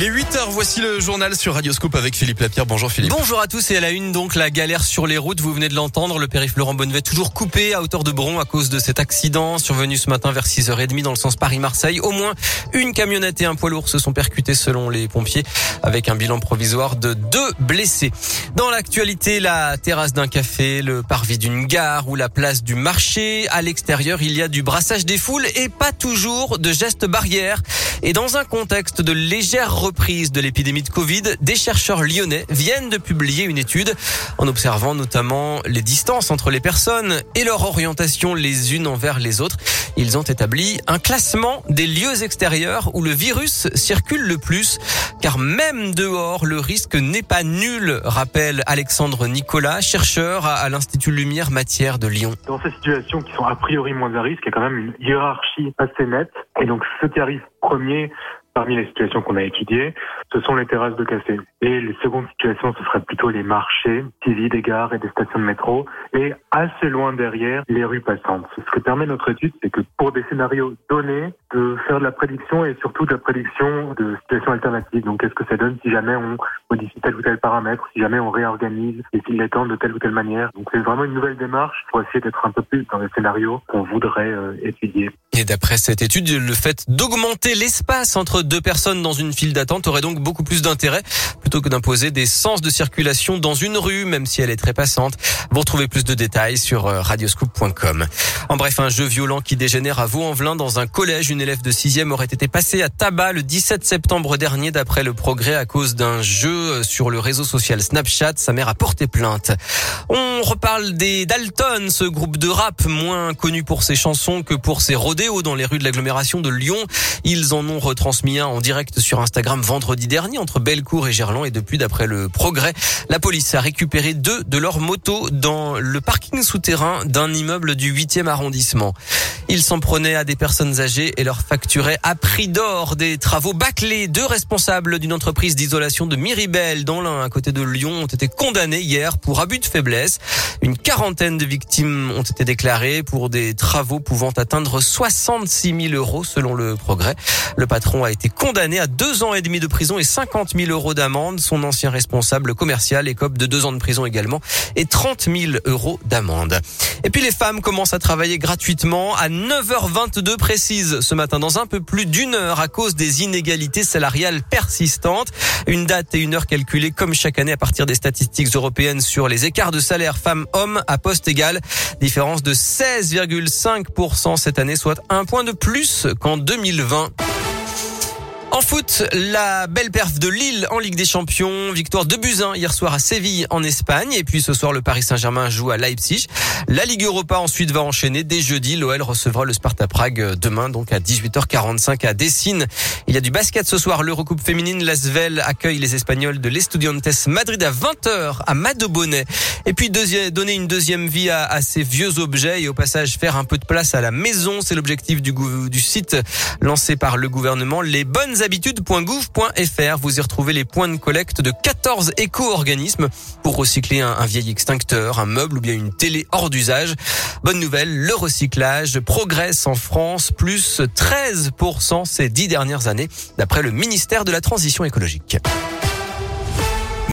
Il est 8h, voici le journal sur Radioscope avec Philippe Lapierre. Bonjour Philippe. Bonjour à tous et à la une donc la galère sur les routes, vous venez de l'entendre, le périph Laurent Bonnevet toujours coupé à hauteur de Bron à cause de cet accident survenu ce matin vers 6h30 dans le sens Paris-Marseille. Au moins une camionnette et un poids lourd se sont percutés selon les pompiers avec un bilan provisoire de deux blessés. Dans l'actualité, la terrasse d'un café, le parvis d'une gare ou la place du marché. À l'extérieur, il y a du brassage des foules et pas toujours de gestes barrières. Et dans un contexte de légère reprise de l'épidémie de Covid, des chercheurs lyonnais viennent de publier une étude en observant notamment les distances entre les personnes et leur orientation les unes envers les autres. Ils ont établi un classement des lieux extérieurs où le virus circule le plus, car même dehors, le risque n'est pas nul, rappelle Alexandre Nicolas, chercheur à l'Institut Lumière Matière de Lyon. Dans ces situations qui sont a priori moins à risque, il y a quand même une hiérarchie assez nette. Et donc, ce qui arrive parmi les situations qu'on a étudiées, ce sont les terrasses de café. Et les secondes situations, ce seraient plutôt les marchés, TV des gares et des stations de métro. Et assez loin derrière, les rues passantes. Ce que permet notre étude, c'est que pour des scénarios donnés, de faire de la prédiction et surtout de la prédiction de situations alternatives. Donc, qu'est-ce que ça donne si jamais on modifie tel ou tel paramètre, si jamais on réorganise les files d'attente de telle ou telle manière. Donc, c'est vraiment une nouvelle démarche pour essayer d'être un peu plus dans les scénarios qu'on voudrait euh, étudier. Et d'après cette étude, le fait d'augmenter l'espace entre deux personnes dans une file d'attente aurait donc beaucoup plus d'intérêt plutôt que d'imposer des sens de circulation dans une rue, même si elle est très passante. Vous retrouvez plus de détails sur euh, radioscoop.com. En bref, un jeu violent qui dégénère à Vaux-en-Velin dans un collège. Une élève de 6e aurait été passée à tabac le 17 septembre dernier d'après le progrès à cause d'un jeu sur le réseau social Snapchat. Sa mère a porté plainte. On reparle des Dalton, ce groupe de rap moins connu pour ses chansons que pour ses dans les rues de l'agglomération de Lyon. Ils en ont retransmis un en direct sur Instagram vendredi dernier entre Bellecour et Gerland et depuis d'après le progrès, la police a récupéré deux de leurs motos dans le parking souterrain d'un immeuble du 8e arrondissement. Ils s'en prenaient à des personnes âgées et leur facturaient à prix d'or des travaux bâclés. Deux responsables d'une entreprise d'isolation de Miribel dans l'un à côté de Lyon ont été condamnés hier pour abus de faiblesse. Une quarantaine de victimes ont été déclarées pour des travaux pouvant atteindre 66 000 euros selon le progrès. Le patron a été condamné à deux ans et demi de prison et 50 000 euros d'amende. Son ancien responsable commercial écope de deux ans de prison également et 30 000 euros d'amende. Et puis les femmes commencent à travailler gratuitement à 9h22 précise ce matin dans un peu plus d'une heure à cause des inégalités salariales persistantes. Une date et une heure calculées comme chaque année à partir des statistiques européennes sur les écarts de salaire femmes-hommes à poste égal. Différence de 16,5% cette année, soit un point de plus qu'en 2020. En foot, la belle perf de Lille en Ligue des Champions. Victoire de Buzyn hier soir à Séville en Espagne. Et puis ce soir, le Paris Saint-Germain joue à Leipzig. La Ligue Europa ensuite va enchaîner. Dès jeudi, l'OL recevra le Sparta Prague demain, donc à 18h45 à Dessine. Il y a du basket ce soir. L'Eurocoupe féminine, l'Asvel accueille les Espagnols de l'Estudiantes Madrid à 20h à Madobonnet. Et puis donner une deuxième vie à, ces vieux objets et au passage faire un peu de place à la maison. C'est l'objectif du, du site lancé par le gouvernement. Les bonnes habitudes.gouv.fr. Vous y retrouvez les points de collecte de 14 éco-organismes pour recycler un, un, vieil extincteur, un meuble ou bien une télé hors d'usage. Bonne nouvelle, le recyclage progresse en France, plus 13% ces dix dernières années, d'après le ministère de la Transition écologique.